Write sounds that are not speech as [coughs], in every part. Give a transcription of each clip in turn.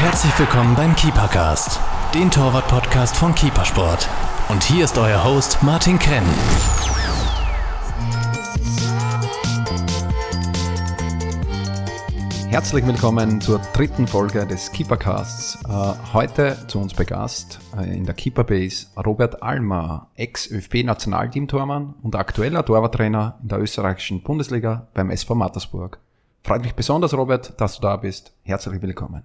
Herzlich willkommen beim Keepercast, den Torwart-Podcast von Keepersport. Und hier ist euer Host Martin Krenn. Herzlich willkommen zur dritten Folge des Keepercasts. Äh, heute zu uns bei Gast äh, in der Keeperbase Robert Almer, Ex-ÖFB-Nationalteam-Tormann und aktueller Torwarttrainer in der österreichischen Bundesliga beim SV Mattersburg. Freut mich besonders, Robert, dass du da bist. Herzlich willkommen.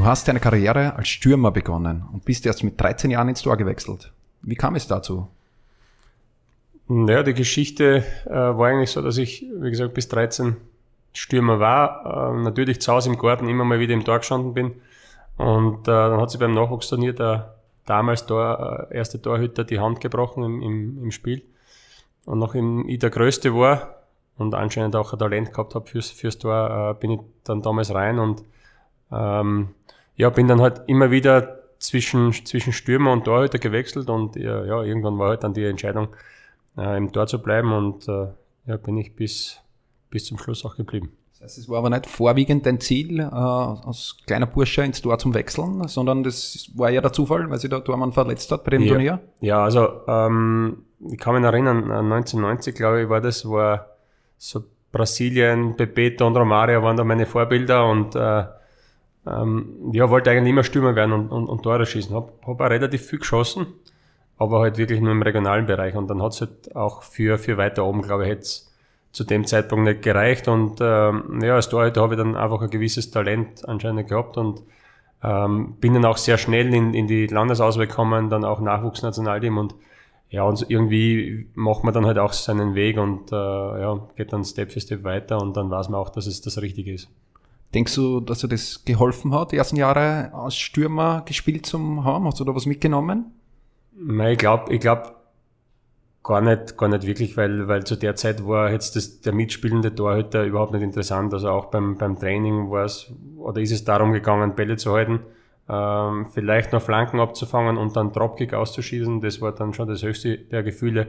du hast deine Karriere als Stürmer begonnen und bist erst mit 13 Jahren ins Tor gewechselt. Wie kam es dazu? Naja, die Geschichte äh, war eigentlich so, dass ich, wie gesagt, bis 13 Stürmer war, äh, natürlich zu Hause im Garten immer mal wieder im Tor gestanden bin. Und äh, dann hat sich beim Nachwuchsturnier der damals Tor, äh, erste Torhüter die Hand gebrochen im, im, im Spiel. Und nachdem ich der Größte war und anscheinend auch ein Talent gehabt habe fürs, fürs Tor, äh, bin ich dann damals rein und ähm, ja, bin dann halt immer wieder zwischen, zwischen Stürmer und Torhüter gewechselt und ja, ja, irgendwann war halt dann die Entscheidung, äh, im Tor zu bleiben und äh, ja, bin ich bis bis zum Schluss auch geblieben. Das heißt, es war aber nicht vorwiegend dein Ziel, äh, als kleiner Bursche ins Tor zum Wechseln, sondern das war ja der Zufall, weil sich der Tormann verletzt hat bei dem ja, Turnier? Ja, also ähm, ich kann mich erinnern, 1990, glaube ich, war das, war so Brasilien, Bebeto und Romario waren da meine Vorbilder und äh, ähm, ja, wollte eigentlich immer Stürmer werden und, und, und Tore schießen. Hab, hab auch relativ viel geschossen, aber halt wirklich nur im regionalen Bereich und dann hat es halt auch für, für weiter oben, glaube ich, jetzt zu dem Zeitpunkt nicht gereicht und ähm, ja, als Torhüter habe ich dann einfach ein gewisses Talent anscheinend gehabt und ähm, bin dann auch sehr schnell in, in die Landesauswahl gekommen, dann auch Nachwuchsnationalteam und ja, und irgendwie macht man dann halt auch seinen Weg und äh, ja, geht dann Step für Step weiter und dann weiß man auch, dass es das Richtige ist. Denkst du, dass dir das geholfen hat, die ersten Jahre als Stürmer gespielt zu haben? Hast du da was mitgenommen? Nein, ich glaube, ich glaube, Gar nicht, gar nicht wirklich, weil, weil zu der Zeit war jetzt das, der mitspielende Torhüter überhaupt nicht interessant. Also auch beim, beim Training war es, oder ist es darum gegangen, Bälle zu halten, ähm, vielleicht noch Flanken abzufangen und dann Dropkick auszuschießen. Das war dann schon das höchste der Gefühle.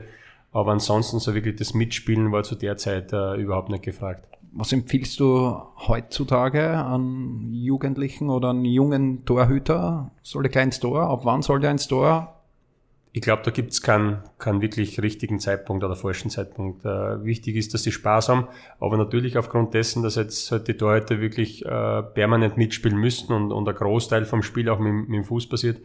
Aber ansonsten so wirklich das Mitspielen war zu der Zeit äh, überhaupt nicht gefragt. Was empfiehlst du heutzutage an Jugendlichen oder an jungen Torhüter? Soll der kein Tor? Ab wann soll der ins Tor? ich glaube, da gibt es keinen, keinen wirklich richtigen Zeitpunkt oder falschen Zeitpunkt. Äh, wichtig ist, dass sie Spaß haben, aber natürlich aufgrund dessen, dass jetzt halt die Torhüter wirklich äh, permanent mitspielen müssten und, und ein Großteil vom Spiel auch mit, mit dem Fuß passiert,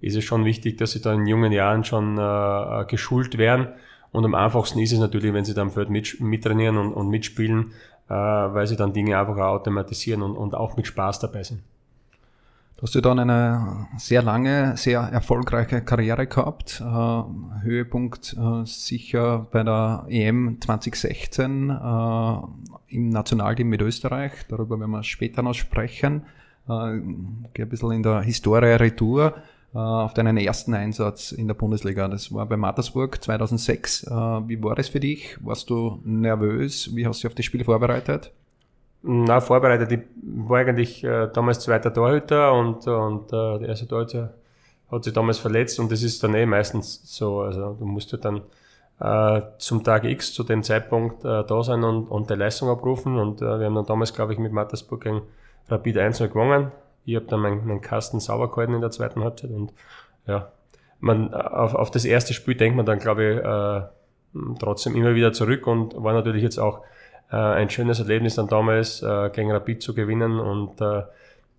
ist es schon wichtig, dass sie da in jungen Jahren schon äh, geschult werden. Und am einfachsten ist es natürlich, wenn sie dann am Feld mit, mittrainieren und, und mitspielen, äh, weil sie dann Dinge einfach auch automatisieren und, und auch mit Spaß dabei sind. Du hast ja dann eine sehr lange, sehr erfolgreiche Karriere gehabt. Äh, Höhepunkt äh, sicher bei der EM 2016 äh, im Nationalteam mit Österreich. Darüber werden wir später noch sprechen. Äh, gehe ein bisschen in der Historie Retour auf deinen ersten Einsatz in der Bundesliga. Das war bei Mattersburg 2006. Äh, wie war das für dich? Warst du nervös? Wie hast du dich auf das Spiel vorbereitet? Na, vorbereitet. Ich war eigentlich äh, damals zweiter Torhüter und, und äh, der erste Torhüter hat sich damals verletzt und das ist dann eh meistens so. Also du musst ja dann äh, zum Tag X zu dem Zeitpunkt äh, da sein und, und die Leistung abrufen und äh, wir haben dann damals, glaube ich, mit Mattersburg gegen Rapid 1 gewonnen. Ich habe dann meinen mein Kasten sauber gehalten in der zweiten Halbzeit und ja, man, auf, auf das erste Spiel denkt man dann, glaube ich, äh, trotzdem immer wieder zurück und war natürlich jetzt auch äh, ein schönes Erlebnis dann damals äh, gegen Rapid zu gewinnen und äh,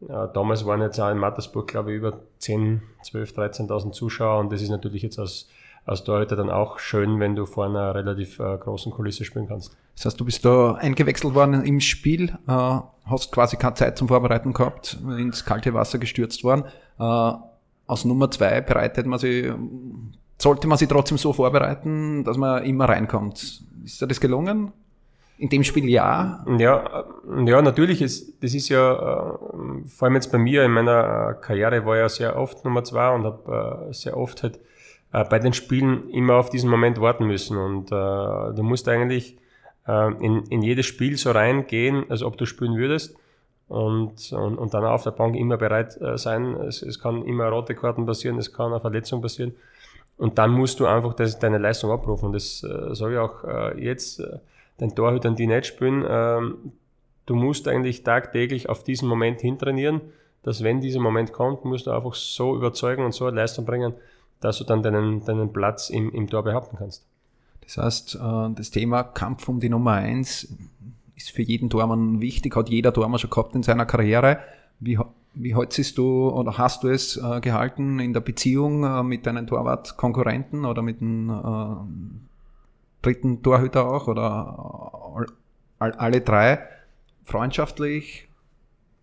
damals waren jetzt auch in Mattersburg, glaube ich, über 10, 12, 13.000 Zuschauer und das ist natürlich jetzt als, als Torhüter dann auch schön, wenn du vor einer relativ äh, großen Kulisse spielen kannst. Das heißt, du bist da eingewechselt worden im Spiel, äh, hast quasi keine Zeit zum Vorbereiten gehabt, ins kalte Wasser gestürzt worden. Äh, aus Nummer zwei bereitet man sich, sollte man sich trotzdem so vorbereiten, dass man immer reinkommt. Ist dir das gelungen? in dem Spiel ja. Ja, ja, natürlich ist, das ist ja, äh, vor allem jetzt bei mir in meiner Karriere war ja sehr oft Nummer zwei und habe äh, sehr oft halt äh, bei den Spielen immer auf diesen Moment warten müssen. Und äh, du musst eigentlich äh, in, in jedes Spiel so reingehen, als ob du spielen würdest. Und, und, und dann auf der Bank immer bereit äh, sein. Es, es kann immer rote Karten passieren, es kann eine Verletzung passieren. Und dann musst du einfach das, deine Leistung abrufen. Und das äh, sage ich auch äh, jetzt äh, den Torhütern, die nicht spielen. Äh, du musst eigentlich tagtäglich auf diesen Moment hintrainieren, dass wenn dieser Moment kommt, musst du einfach so überzeugen und so eine Leistung bringen, dass du dann deinen, deinen Platz im, im Tor behaupten kannst. Das heißt, äh, das Thema Kampf um die Nummer eins ist für jeden Tormann wichtig, hat jeder Tormann schon gehabt in seiner Karriere. Wie, wie haltest du oder hast du es äh, gehalten in der Beziehung äh, mit deinen Torwartkonkurrenten oder mit dem dritten Torhüter auch oder alle drei freundschaftlich?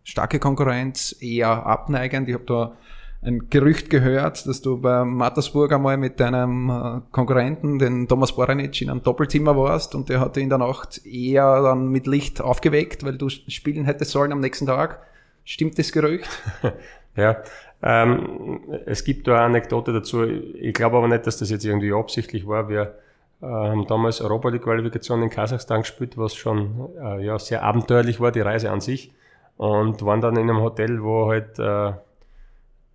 Starke Konkurrenz, eher abneigend. Ich habe da ein Gerücht gehört, dass du bei Mattersburg einmal mit deinem äh, Konkurrenten, den Thomas Boranic, in einem Doppelzimmer warst und der hatte in der Nacht eher dann mit Licht aufgeweckt, weil du spielen hättest sollen am nächsten Tag. Stimmt das Gerücht? [laughs] ja, ähm, es gibt da eine Anekdote dazu. Ich glaube aber nicht, dass das jetzt irgendwie absichtlich war. Wir äh, haben damals Europa League Qualifikation in Kasachstan gespielt, was schon äh, ja, sehr abenteuerlich war, die Reise an sich. Und waren dann in einem Hotel, wo halt äh,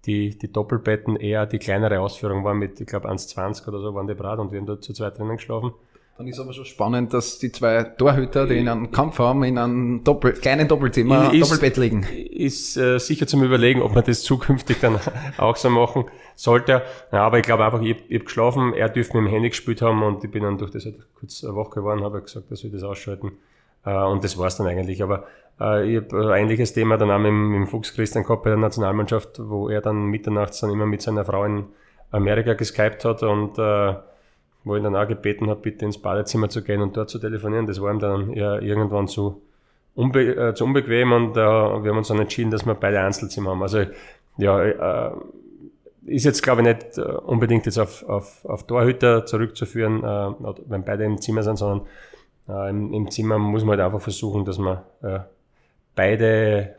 die, die Doppelbetten eher die kleinere Ausführung waren mit, ich glaube, 1,20 oder so waren die Brat und wir haben dort zu zweit drinnen geschlafen. Dann ist aber schon spannend, dass die zwei Torhüter, die in einem Kampf haben, in einem Doppel, kleinen Doppelzimmer, ist, Doppelbett liegen. Ist äh, sicher zum Überlegen, ob man das zukünftig dann [laughs] auch so machen sollte. Ja, aber ich glaube einfach, ich, ich habe geschlafen, er dürfte mit dem Handy gespielt haben und ich bin dann durch das halt kurz eine Woche geworden, habe gesagt, dass wir das ausschalten. Äh, und das war's dann eigentlich. Aber äh, ich habe ein ähnliches Thema dann auch mit, dem Fuchs Christian gehabt bei der Nationalmannschaft, wo er dann mitternachts dann immer mit seiner Frau in Amerika geskypt hat und äh, wo ich dann auch gebeten habe, bitte ins Badezimmer zu gehen und dort zu telefonieren. Das war ihm dann ja irgendwann zu, unbe äh, zu unbequem und äh, wir haben uns dann entschieden, dass wir beide Einzelzimmer haben. Also ja, äh, ist jetzt glaube ich nicht äh, unbedingt jetzt auf, auf, auf Torhüter zurückzuführen, äh, wenn beide im Zimmer sind, sondern äh, im, im, Zimmer muss man halt einfach versuchen, dass man äh, beide,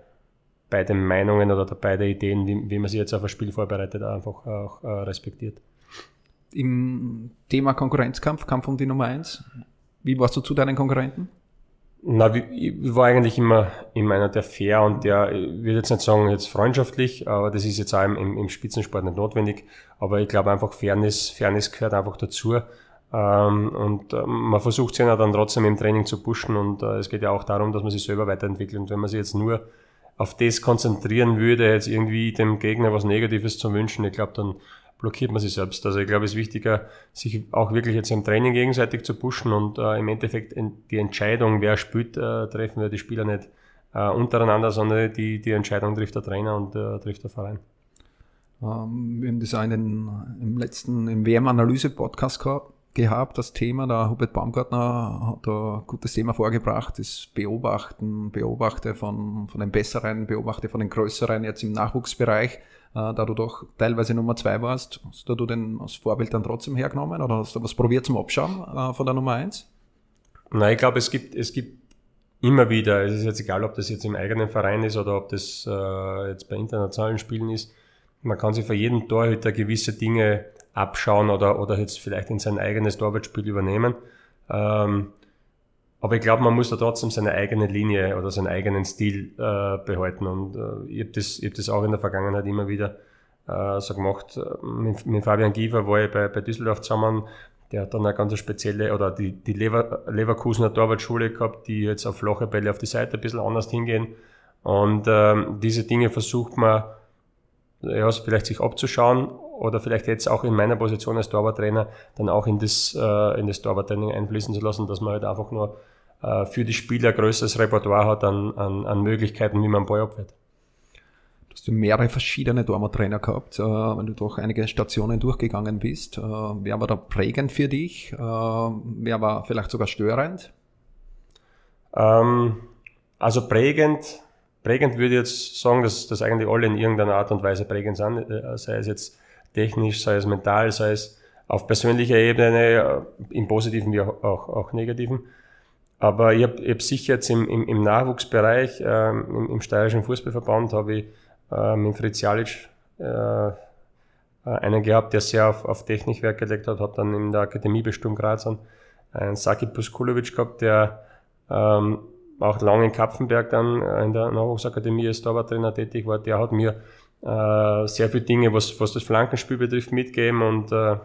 beide Meinungen oder beide Ideen, wie, wie man sich jetzt auf ein Spiel vorbereitet, einfach auch äh, respektiert. Im Thema Konkurrenzkampf, Kampf um die Nummer eins, wie warst du zu deinen Konkurrenten? Na, ich war eigentlich immer, immer einer der fair und der, ich würde jetzt nicht sagen jetzt freundschaftlich, aber das ist jetzt auch im, im Spitzensport nicht notwendig. Aber ich glaube einfach Fairness, Fairness gehört einfach dazu. Ähm, und äh, man versucht sich ja dann trotzdem im Training zu pushen und äh, es geht ja auch darum, dass man sich selber weiterentwickelt. Und wenn man sich jetzt nur auf das konzentrieren würde, jetzt irgendwie dem Gegner was Negatives zu wünschen, ich glaube, dann blockiert man sich selbst. Also ich glaube, es ist wichtiger, sich auch wirklich jetzt im Training gegenseitig zu pushen und äh, im Endeffekt die Entscheidung, wer spielt, äh, treffen wir die Spieler nicht äh, untereinander, sondern die, die Entscheidung trifft der Trainer und äh, trifft der Verein. Ähm, wir haben das den, im letzten, im WM-Analyse-Podcast gehabt gehabt, das Thema. Der Hubert Baumgartner hat da ein gutes Thema vorgebracht, das Beobachten, Beobachte von, von den Besseren, Beobachte von den Größeren jetzt im Nachwuchsbereich. Äh, da du doch teilweise Nummer zwei warst, hast du den als Vorbild dann trotzdem hergenommen oder hast du was probiert zum Abschauen äh, von der Nummer eins? Nein, ich glaube, es gibt, es gibt immer wieder, es ist jetzt egal, ob das jetzt im eigenen Verein ist oder ob das äh, jetzt bei internationalen Spielen ist, man kann sich für jeden Torhüter gewisse Dinge abschauen oder, oder jetzt vielleicht in sein eigenes Torwartspiel übernehmen. Ähm, aber ich glaube, man muss da trotzdem seine eigene Linie oder seinen eigenen Stil äh, behalten. Und äh, ich habe das, ich hab das auch in der Vergangenheit immer wieder äh, so gemacht. Mit, mit Fabian Giefer war ich bei, bei Düsseldorf zusammen. Der hat dann eine ganz spezielle, oder die, die Lever, Leverkusener Torwartschule gehabt, die jetzt auf flache Bälle auf die Seite ein bisschen anders hingehen. Und ähm, diese Dinge versucht man ja, vielleicht sich abzuschauen oder vielleicht jetzt auch in meiner Position als Torwarttrainer dann auch in das, äh, in das Torwarttraining einfließen zu lassen, dass man halt einfach nur äh, für die Spieler ein größeres Repertoire hat an, an, an Möglichkeiten, wie man Ball abwehrt. Du hast ja mehrere verschiedene Torwarttrainer gehabt, äh, wenn du durch einige Stationen durchgegangen bist. Äh, wer war da prägend für dich? Äh, wer war vielleicht sogar störend? Ähm, also prägend Prägend würde ich jetzt sagen, dass, dass eigentlich alle in irgendeiner Art und Weise prägend sind, äh, sei es jetzt technisch, sei es mental, sei es auf persönlicher Ebene, äh, im positiven wie auch, auch, auch negativen. Aber ich habe hab sicher jetzt im, im, im Nachwuchsbereich, ähm, im, im steirischen Fußballverband, habe ich äh, mit Fritz Jalic äh, einen gehabt, der sehr auf, auf Technik Wert gelegt hat, hat dann in der Akademie bestimmt Graz einen Saki Puskulovic gehabt, der ähm, auch lange in Kapfenberg dann in der Nachwuchsakademie als Torwarttrainer tätig war, der hat mir äh, sehr viele Dinge, was, was das Flankenspiel betrifft, mitgeben und äh,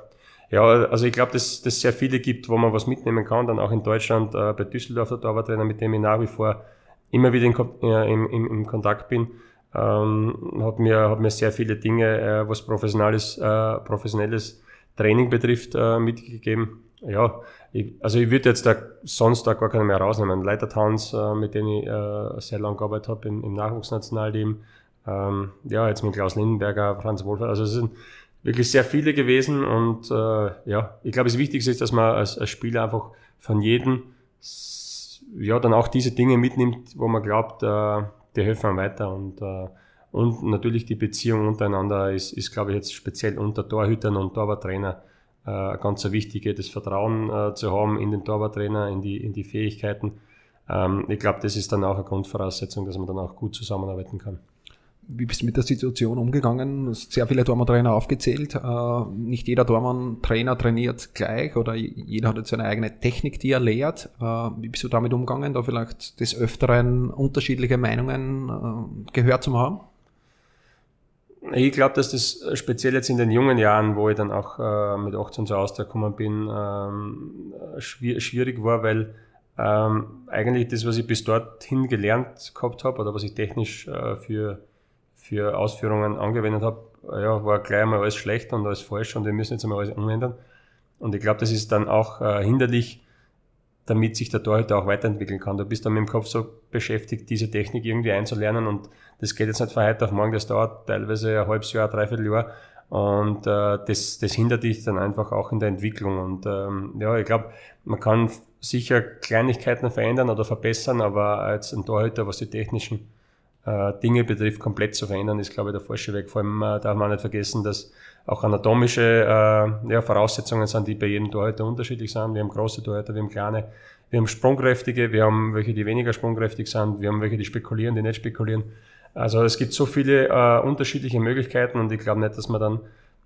ja, also ich glaube, dass es sehr viele gibt, wo man was mitnehmen kann, dann auch in Deutschland, äh, bei Düsseldorf der Torwarttrainer, mit dem ich nach wie vor immer wieder in, äh, im, im, im Kontakt bin, ähm, hat, mir, hat mir sehr viele Dinge, äh, was professionelles, äh, professionelles Training betrifft, äh, mitgegeben. Ja, ich, also ich würde jetzt da sonst da gar keinen mehr rausnehmen. Leiter Towns, äh, mit denen ich äh, sehr lange gearbeitet habe im, im Nachwuchsnationalteam, ähm, ja, jetzt mit Klaus Lindenberger, Franz Wohlfahrt, also es sind wirklich sehr viele gewesen und äh, ja, ich glaube, das Wichtigste ist, dass man als, als Spieler einfach von jedem ja dann auch diese Dinge mitnimmt, wo man glaubt, äh, die helfen einem weiter und äh, und natürlich die Beziehung untereinander ist, ist glaube ich, jetzt speziell unter Torhütern und Torwarttrainer äh, ganz wichtige, das Vertrauen äh, zu haben in den Torwarttrainer, in die, in die Fähigkeiten. Ähm, ich glaube, das ist dann auch eine Grundvoraussetzung, dass man dann auch gut zusammenarbeiten kann. Wie bist du mit der Situation umgegangen? Sehr viele Tormann-Trainer aufgezählt. Äh, nicht jeder Tormann-Trainer trainiert gleich oder jeder hat jetzt seine eigene Technik, die er lehrt. Äh, wie bist du damit umgegangen, da vielleicht des Öfteren unterschiedliche Meinungen äh, gehört zu haben? Ich glaube, dass das speziell jetzt in den jungen Jahren, wo ich dann auch äh, mit 18 zu Austria gekommen bin, ähm, schwierig war, weil ähm, eigentlich das, was ich bis dorthin gelernt gehabt habe oder was ich technisch äh, für für Ausführungen angewendet habe, ja, war gleich einmal alles schlecht und alles falsch und wir müssen jetzt einmal alles umändern. Und ich glaube, das ist dann auch äh, hinderlich, damit sich der Torhüter auch weiterentwickeln kann. Du bist dann mit dem Kopf so beschäftigt, diese Technik irgendwie einzulernen und das geht jetzt nicht von heute auf morgen, das dauert teilweise ein halbes Jahr, dreiviertel Jahr und äh, das, das hindert dich dann einfach auch in der Entwicklung. Und ähm, ja, ich glaube, man kann sicher Kleinigkeiten verändern oder verbessern, aber als ein Torhüter, was die technischen äh, Dinge betrifft, komplett zu verändern, ist, glaube ich, der falsche Weg. Vor allem äh, darf man nicht vergessen, dass auch anatomische äh, ja, Voraussetzungen sind, die bei jedem Torhüter unterschiedlich sind. Wir haben große Torhüter, wir haben kleine, wir haben sprungkräftige, wir haben welche, die weniger sprungkräftig sind, wir haben welche, die spekulieren, die nicht spekulieren. Also es gibt so viele äh, unterschiedliche Möglichkeiten und ich glaube nicht, dass man dann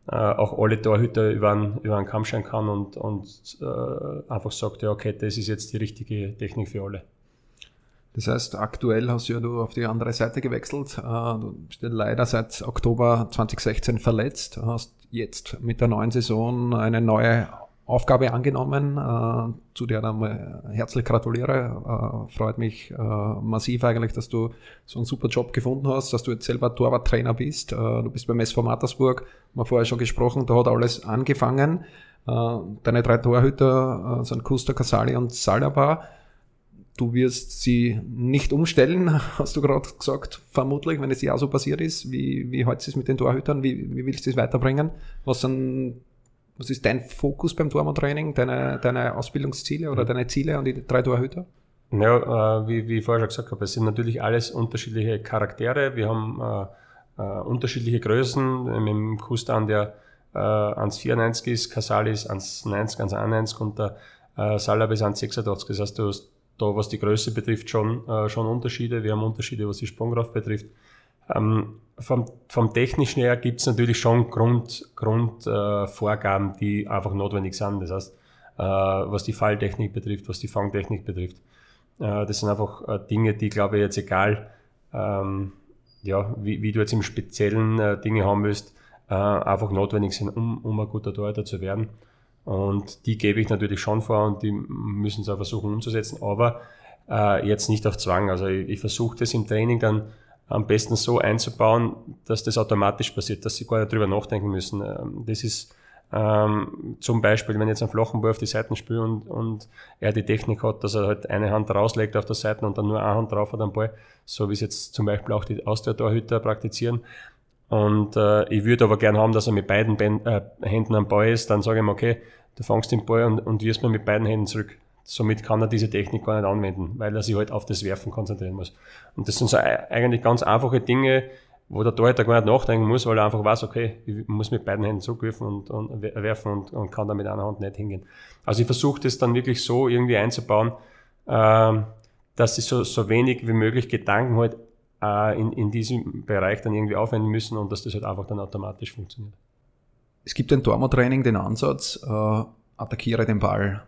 äh, auch alle Torhüter über einen, über einen Kamm scheren kann und, und äh, einfach sagt, ja okay, das ist jetzt die richtige Technik für alle. Das heißt, aktuell hast du ja du auf die andere Seite gewechselt. Äh, du bist ja leider seit Oktober 2016 verletzt, hast jetzt mit der neuen Saison eine neue Aufgabe angenommen, äh, zu der dann herzlich gratuliere. Äh, freut mich massiv eigentlich, dass du so einen super Job gefunden hast, dass du jetzt selber Torwarttrainer bist. Du bist beim SV Mattersburg, haben wir vorher schon gesprochen, da hat alles angefangen. Deine drei Torhüter sind Kusta, Casali und Salaba Du wirst sie nicht umstellen, [laughs] hast du gerade gesagt, vermutlich, wenn es ja so passiert ist. Wie, wie heute es mit den Torhütern? Wie, wie willst du es weiterbringen? Was, sind, was ist dein Fokus beim Tormann-Training, deine, deine Ausbildungsziele oder deine Ziele an die drei Torhüter? Ja, äh, wie, wie ich vorher schon gesagt habe, es sind natürlich alles unterschiedliche Charaktere. Wir haben äh, äh, unterschiedliche Größen. Mit dem Kustan, der äh, 1,94 ist, Casali ist 1,90, 1,91 und der äh, Salab ist 1,86. Das heißt, du hast da, was die Größe betrifft, schon, äh, schon Unterschiede. Wir haben Unterschiede, was die Sprungkraft betrifft. Ähm, vom, vom Technischen her gibt es natürlich schon Grundvorgaben, Grund, äh, die einfach notwendig sind. Das heißt, äh, was die Falltechnik betrifft, was die Fangtechnik betrifft. Äh, das sind einfach äh, Dinge, die, glaube ich, jetzt egal, ähm, ja, wie, wie, du jetzt im Speziellen äh, Dinge haben willst, einfach notwendig sind, um, um ein guter Torhüter zu werden. Und die gebe ich natürlich schon vor und die müssen es auch versuchen umzusetzen, aber äh, jetzt nicht auf Zwang. Also ich, ich versuche das im Training dann am besten so einzubauen, dass das automatisch passiert, dass sie gar nicht drüber nachdenken müssen. Ähm, das ist ähm, zum Beispiel, wenn jetzt Ball auf die Seiten spiele und, und er die Technik hat, dass er halt eine Hand rauslegt auf der Seite und dann nur eine Hand drauf hat am Ball, so wie es jetzt zum Beispiel auch die Austria-Torhüter praktizieren, und äh, ich würde aber gern haben, dass er mit beiden ben äh, Händen am Ball ist. Dann sage ich ihm, okay, du fangst den Ball und, und wirst mir mit beiden Händen zurück. Somit kann er diese Technik gar nicht anwenden, weil er sich halt auf das Werfen konzentrieren muss. Und das sind so eigentlich ganz einfache Dinge, wo der Torhüter gar nicht nachdenken muss, weil er einfach weiß, okay, ich muss mit beiden Händen zurückwerfen und, und werfen und, und kann da mit einer Hand nicht hingehen. Also ich versuche das dann wirklich so irgendwie einzubauen, äh, dass sie so, so wenig wie möglich Gedanken halt äh, in, in diesem Bereich dann irgendwie aufwenden müssen und dass das halt einfach dann automatisch funktioniert. Es gibt im Tormo-Training den Ansatz, äh, attackiere den Ball.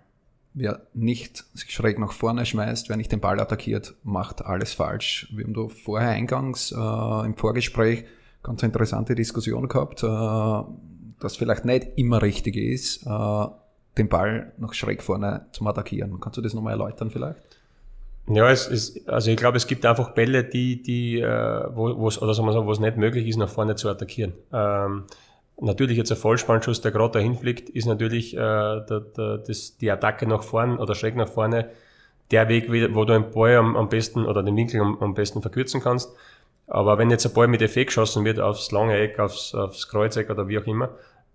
Wer nicht sich schräg nach vorne schmeißt, wer nicht den Ball attackiert, macht alles falsch. Wir haben da vorher eingangs äh, im Vorgespräch ganz interessante Diskussion gehabt, äh, dass vielleicht nicht immer richtig ist, äh, den Ball nach schräg vorne zum Attackieren. Kannst du das nochmal erläutern vielleicht? Ja, es ist, also ich glaube, es gibt einfach Bälle, die, die, äh, wo es, oder sagen wir so, wo es nicht möglich ist, nach vorne zu attackieren. Ähm, natürlich jetzt ein Vollspannschuss, der gerade dahin fliegt, ist natürlich äh, der, der, das, die Attacke nach vorne oder schräg nach vorne der Weg, wo du den Ball am, am besten oder den Winkel am, am besten verkürzen kannst. Aber wenn jetzt ein Ball mit Effekt geschossen wird aufs lange Eck, aufs, aufs Kreuzeck oder wie auch immer,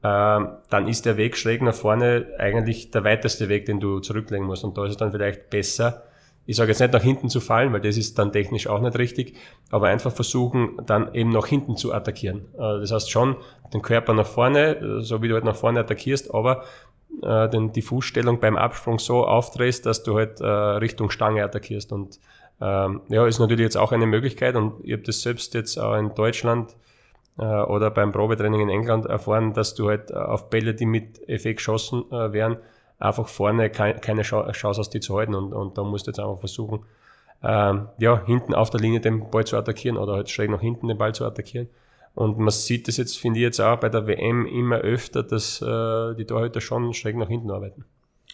äh, dann ist der Weg schräg nach vorne eigentlich der weiteste Weg, den du zurücklegen musst. Und da ist es dann vielleicht besser, ich sage jetzt nicht nach hinten zu fallen, weil das ist dann technisch auch nicht richtig, aber einfach versuchen, dann eben nach hinten zu attackieren. Äh, das heißt schon, den Körper nach vorne, äh, so wie du halt nach vorne attackierst, aber äh, den, die Fußstellung beim Absprung so aufdrehst, dass du halt Richtung Stange attackierst. Und ähm, ja, ist natürlich jetzt auch eine Möglichkeit und ich habe das selbst jetzt auch in Deutschland oder beim Probetraining in England erfahren, dass du halt auf Bälle, die mit Effekt geschossen werden, einfach vorne keine Chance hast, die zu halten. Und, und da musst du jetzt einfach versuchen, ähm, ja, hinten auf der Linie den Ball zu attackieren oder halt schräg nach hinten den Ball zu attackieren. Und man sieht das jetzt, finde ich jetzt auch bei der WM immer öfter, dass äh, die Torhüter schon schräg nach hinten arbeiten.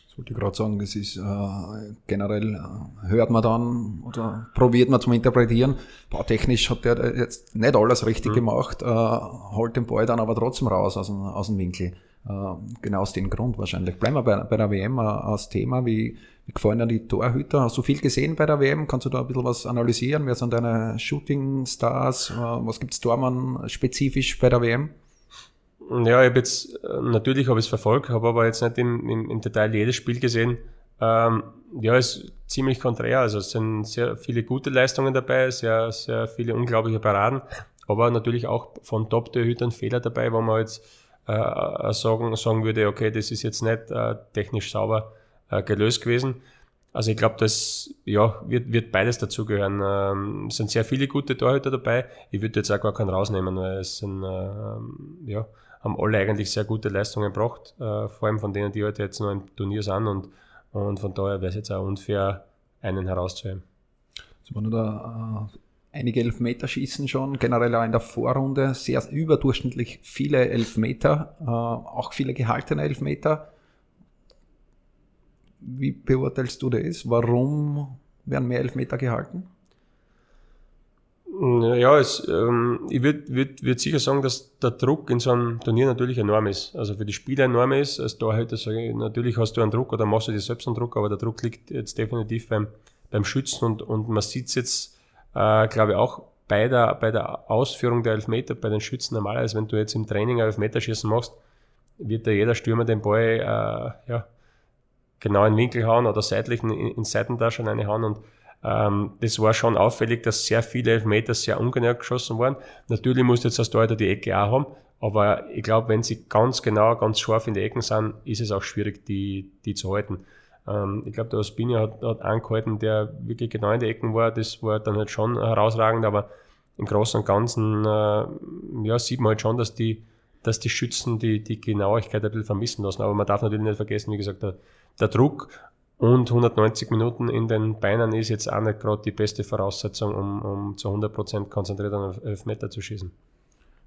Das wollte ich gerade sagen, das ist äh, generell, äh, hört man dann oder probiert man zum Interpretieren. Bautechnisch hat der jetzt nicht alles richtig mhm. gemacht, äh, holt den Ball dann aber trotzdem raus aus aus dem Winkel. Äh, genau aus dem Grund wahrscheinlich. Bleiben wir bei, bei der WM als Thema. Wie, wie gefallen dir die Torhüter? Hast du viel gesehen bei der WM? Kannst du da ein bisschen was analysieren? Wer sind deine Shooting Stars? Äh, was gibt's Tormann spezifisch bei der WM? Ja, ich habe jetzt, äh, natürlich habe ich es verfolgt, habe aber jetzt nicht im, im, im, Detail jedes Spiel gesehen. Ähm, ja, ist ziemlich konträr. Also es sind sehr viele gute Leistungen dabei, sehr, sehr viele unglaubliche Paraden, aber natürlich auch von Top-Torhütern Fehler dabei, wo man jetzt äh, sagen, sagen würde, okay, das ist jetzt nicht äh, technisch sauber äh, gelöst gewesen. Also ich glaube, das ja, wird, wird beides dazugehören. Ähm, es sind sehr viele gute Torhüter dabei. Ich würde jetzt auch gar keinen rausnehmen, weil es sind, äh, ja, haben alle eigentlich sehr gute Leistungen gebracht, äh, vor allem von denen, die heute jetzt noch im Turnier sind und, und von daher wäre es jetzt auch unfair, einen herauszuheben. Das war nur da einige Elfmeterschießen schon, generell auch in der Vorrunde sehr überdurchschnittlich viele Elfmeter, äh, auch viele gehaltene Elfmeter. Wie beurteilst du das? Warum werden mehr Elfmeter gehalten? Ja, es, ähm, ich würde würd, würd sicher sagen, dass der Druck in so einem Turnier natürlich enorm ist. Also für die Spieler enorm ist. Als Torhüter sage ich, natürlich hast du einen Druck oder machst du dir selbst einen Druck, aber der Druck liegt jetzt definitiv beim, beim Schützen und, und man sieht es jetzt äh, glaube auch bei der, bei der Ausführung der Elfmeter bei den Schützen normalerweise, wenn du jetzt im Training Elfmeterschießen machst, wird da jeder Stürmer den Ball äh, ja, genau in den Winkel hauen oder seitlich in, in Seitentasche reinhauen und ähm, das war schon auffällig, dass sehr viele Elfmeter sehr ungenau geschossen waren. Natürlich muss jetzt das Torhüter die Ecke auch haben, aber ich glaube, wenn sie ganz genau, ganz scharf in die Ecken sind, ist es auch schwierig, die, die zu halten. Ähm, ich glaube, der Ospina hat, hat angehalten, der wirklich genau in die Ecken war. Das war dann halt schon herausragend, aber im Großen und Ganzen äh, ja, sieht man halt schon, dass die, dass die Schützen die, die Genauigkeit ein bisschen vermissen lassen. Aber man darf natürlich nicht vergessen, wie gesagt, der, der Druck und 190 Minuten in den Beinen ist jetzt auch nicht gerade die beste Voraussetzung, um, um zu 100% konzentriert auf Elfmeter zu schießen.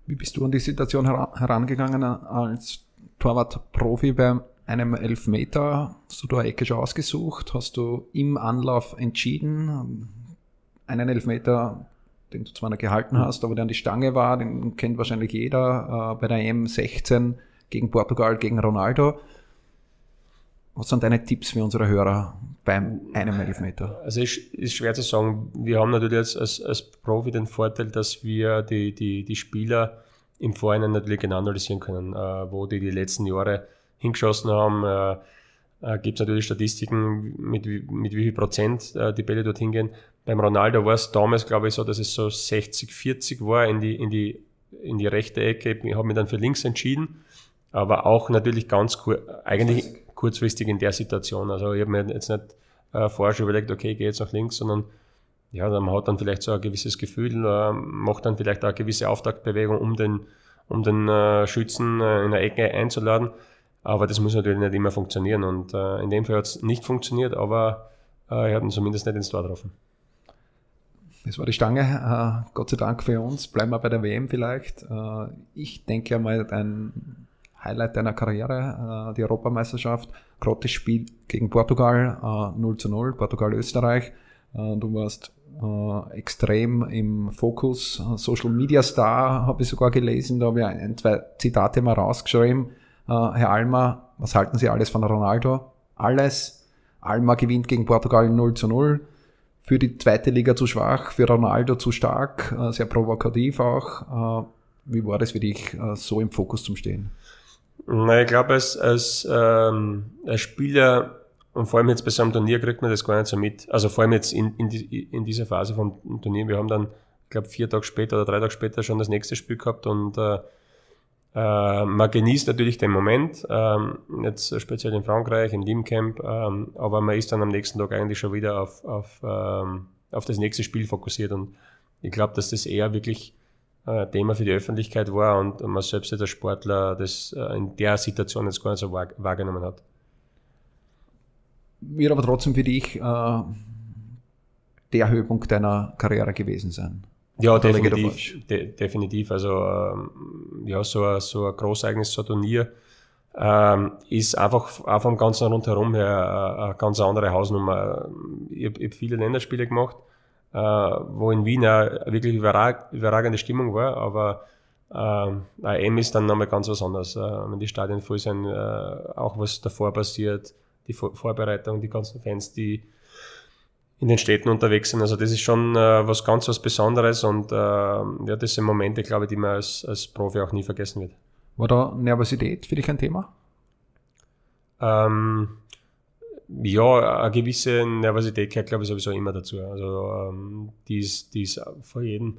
Wie bist du an die Situation herangegangen als Torwart-Profi beim einem Elfmeter hast du da eine Ecke schon ausgesucht, hast du im Anlauf entschieden, einen Elfmeter, den du zwar noch gehalten hast, aber der an die Stange war, den kennt wahrscheinlich jeder, äh, bei der M16 gegen Portugal, gegen Ronaldo. Was sind deine Tipps für unsere Hörer beim einem Elfmeter? Also ist, ist schwer zu sagen. Wir haben natürlich als, als, als Profi den Vorteil, dass wir die, die, die Spieler im Vorhinein natürlich genau analysieren können, äh, wo die die letzten Jahre hingeschossen haben. Äh, äh, Gibt es natürlich Statistiken, mit, mit wie viel Prozent äh, die Bälle dorthin gehen. Beim Ronaldo war es damals, glaube ich, so, dass es so 60, 40 war in die, in die, in die rechte Ecke. Ich habe mich dann für links entschieden, aber auch natürlich ganz kur eigentlich kurzfristig in der Situation. Also ich habe mir jetzt nicht äh, vorher schon überlegt, okay, ich gehe jetzt nach links, sondern ja, man hat dann vielleicht so ein gewisses Gefühl, äh, macht dann vielleicht auch eine gewisse Auftaktbewegung, um den um den äh, Schützen äh, in der Ecke einzuladen. Aber das muss natürlich nicht immer funktionieren. Und äh, in dem Fall hat es nicht funktioniert, aber äh, er hat ihn zumindest nicht ins Tor getroffen. Das war die Stange. Äh, Gott sei Dank für uns. Bleiben wir bei der WM vielleicht. Äh, ich denke mal, ein Highlight deiner Karriere, äh, die Europameisterschaft. Grottes Spiel gegen Portugal, 0 zu 0, Portugal-Österreich. du warst extrem im Fokus. Social Media Star habe ich sogar gelesen, da habe ich ein, zwei Zitate mal rausgeschrieben. Herr Almer, was halten Sie alles von Ronaldo? Alles. Alma gewinnt gegen Portugal 0 zu 0 für die zweite Liga zu schwach, für Ronaldo zu stark, äh, sehr provokativ auch. Äh, wie war das für dich, äh, so im Fokus zum Stehen? Na, ich glaube, als, als, ähm, als Spieler und vor allem jetzt bei so einem Turnier kriegt man das gar nicht so mit. Also vor allem jetzt in, in, die, in dieser Phase vom Turnier. Wir haben dann, ich glaube, vier Tage später oder drei Tage später schon das nächste Spiel gehabt und äh, äh, man genießt natürlich den Moment, ähm, jetzt speziell in Frankreich, in Limcamp, ähm, aber man ist dann am nächsten Tag eigentlich schon wieder auf, auf, ähm, auf das nächste Spiel fokussiert und ich glaube, dass das eher wirklich äh, Thema für die Öffentlichkeit war und, und man selbst als Sportler das äh, in der Situation jetzt gar nicht so wahr, wahrgenommen hat. Wird aber trotzdem für dich äh, der Höhepunkt deiner Karriere gewesen sein. Ja, definitiv, de, definitiv. Also ähm, ja, so ein, so ein Großereignis, so ein Turnier ähm, ist einfach auch vom ganzen Rundherum her eine, eine ganz andere Hausnummer. Ich habe hab viele Länderspiele gemacht, äh, wo in Wien auch wirklich überrag, überragende Stimmung war, aber ähm, ein M ist dann nochmal ganz was anderes. Äh, wenn die Stadien voll sind, äh, auch was davor passiert, die Vor Vorbereitung, die ganzen Fans, die in den Städten unterwegs sind. Also das ist schon äh, was ganz was Besonderes und äh, ja, das sind Momente, glaube ich, die man als, als Profi auch nie vergessen wird. War da Nervosität für dich ein Thema? Ähm, ja, eine gewisse Nervosität gehört, glaube ich, sowieso immer dazu. Also ähm, die, ist, die ist vor jedem,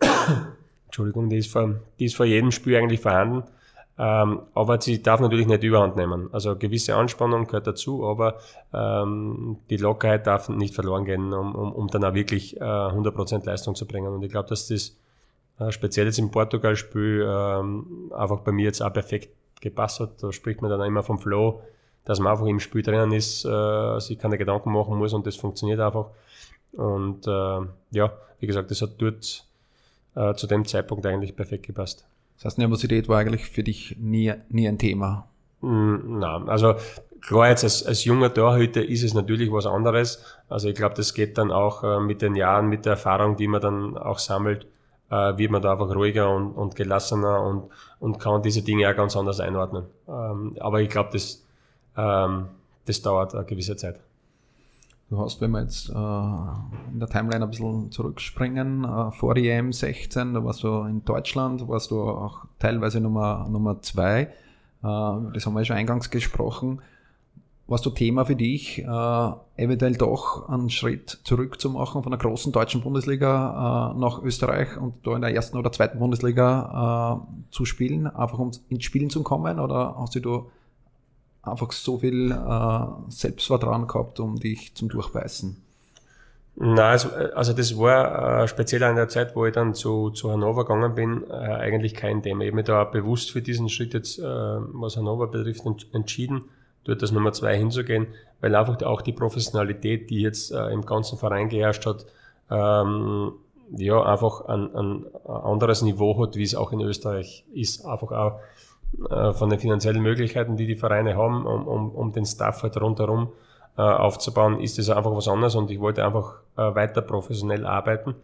[coughs] Entschuldigung, die ist vor, die ist vor jedem Spiel eigentlich vorhanden. Ähm, aber sie darf natürlich nicht überhand nehmen. Also gewisse Anspannung gehört dazu, aber ähm, die Lockerheit darf nicht verloren gehen, um, um, um dann auch wirklich äh, 100% Leistung zu bringen. Und ich glaube, dass das äh, speziell jetzt im Portugal-Spiel ähm, einfach bei mir jetzt auch perfekt gepasst hat. Da spricht man dann immer vom Flow, dass man einfach im Spiel drinnen ist, äh, sich keine Gedanken machen muss und das funktioniert einfach. Und äh, ja, wie gesagt, das hat dort äh, zu dem Zeitpunkt eigentlich perfekt gepasst. Das heißt, Nervosität war eigentlich für dich nie, nie ein Thema? Mm, nein, also klar, jetzt als, als junger Torhüter ist es natürlich was anderes. Also ich glaube, das geht dann auch äh, mit den Jahren, mit der Erfahrung, die man dann auch sammelt, äh, wird man da einfach ruhiger und, und gelassener und, und kann diese Dinge auch ganz anders einordnen. Ähm, aber ich glaube, das, ähm, das dauert eine gewisse Zeit. Du hast, wenn wir jetzt äh, in der Timeline ein bisschen zurückspringen, äh, vor EM 16, da warst du in Deutschland, warst du auch teilweise Nummer, Nummer zwei. Äh, das haben wir schon eingangs gesprochen. Warst du Thema für dich, äh, eventuell doch einen Schritt zurück zu machen von der großen deutschen Bundesliga äh, nach Österreich und da in der ersten oder zweiten Bundesliga äh, zu spielen, einfach um ins Spielen zu kommen? Oder hast du da einfach so viel äh, Selbstvertrauen gehabt, um dich zum Durchbeißen? Nein, also, also das war äh, speziell an der Zeit, wo ich dann zu, zu Hannover gegangen bin, äh, eigentlich kein Thema. Ich habe mich da auch bewusst für diesen Schritt jetzt, äh, was Hannover betrifft, entschieden, dort das Nummer zwei hinzugehen, weil einfach auch die Professionalität, die jetzt äh, im ganzen Verein geherrscht hat, ähm, ja, einfach ein, ein anderes Niveau hat, wie es auch in Österreich ist. Einfach auch äh, von den finanziellen Möglichkeiten, die die Vereine haben, um, um, um den Staff halt rundherum äh, aufzubauen, ist das einfach was anderes und ich wollte einfach äh, weiter professionell arbeiten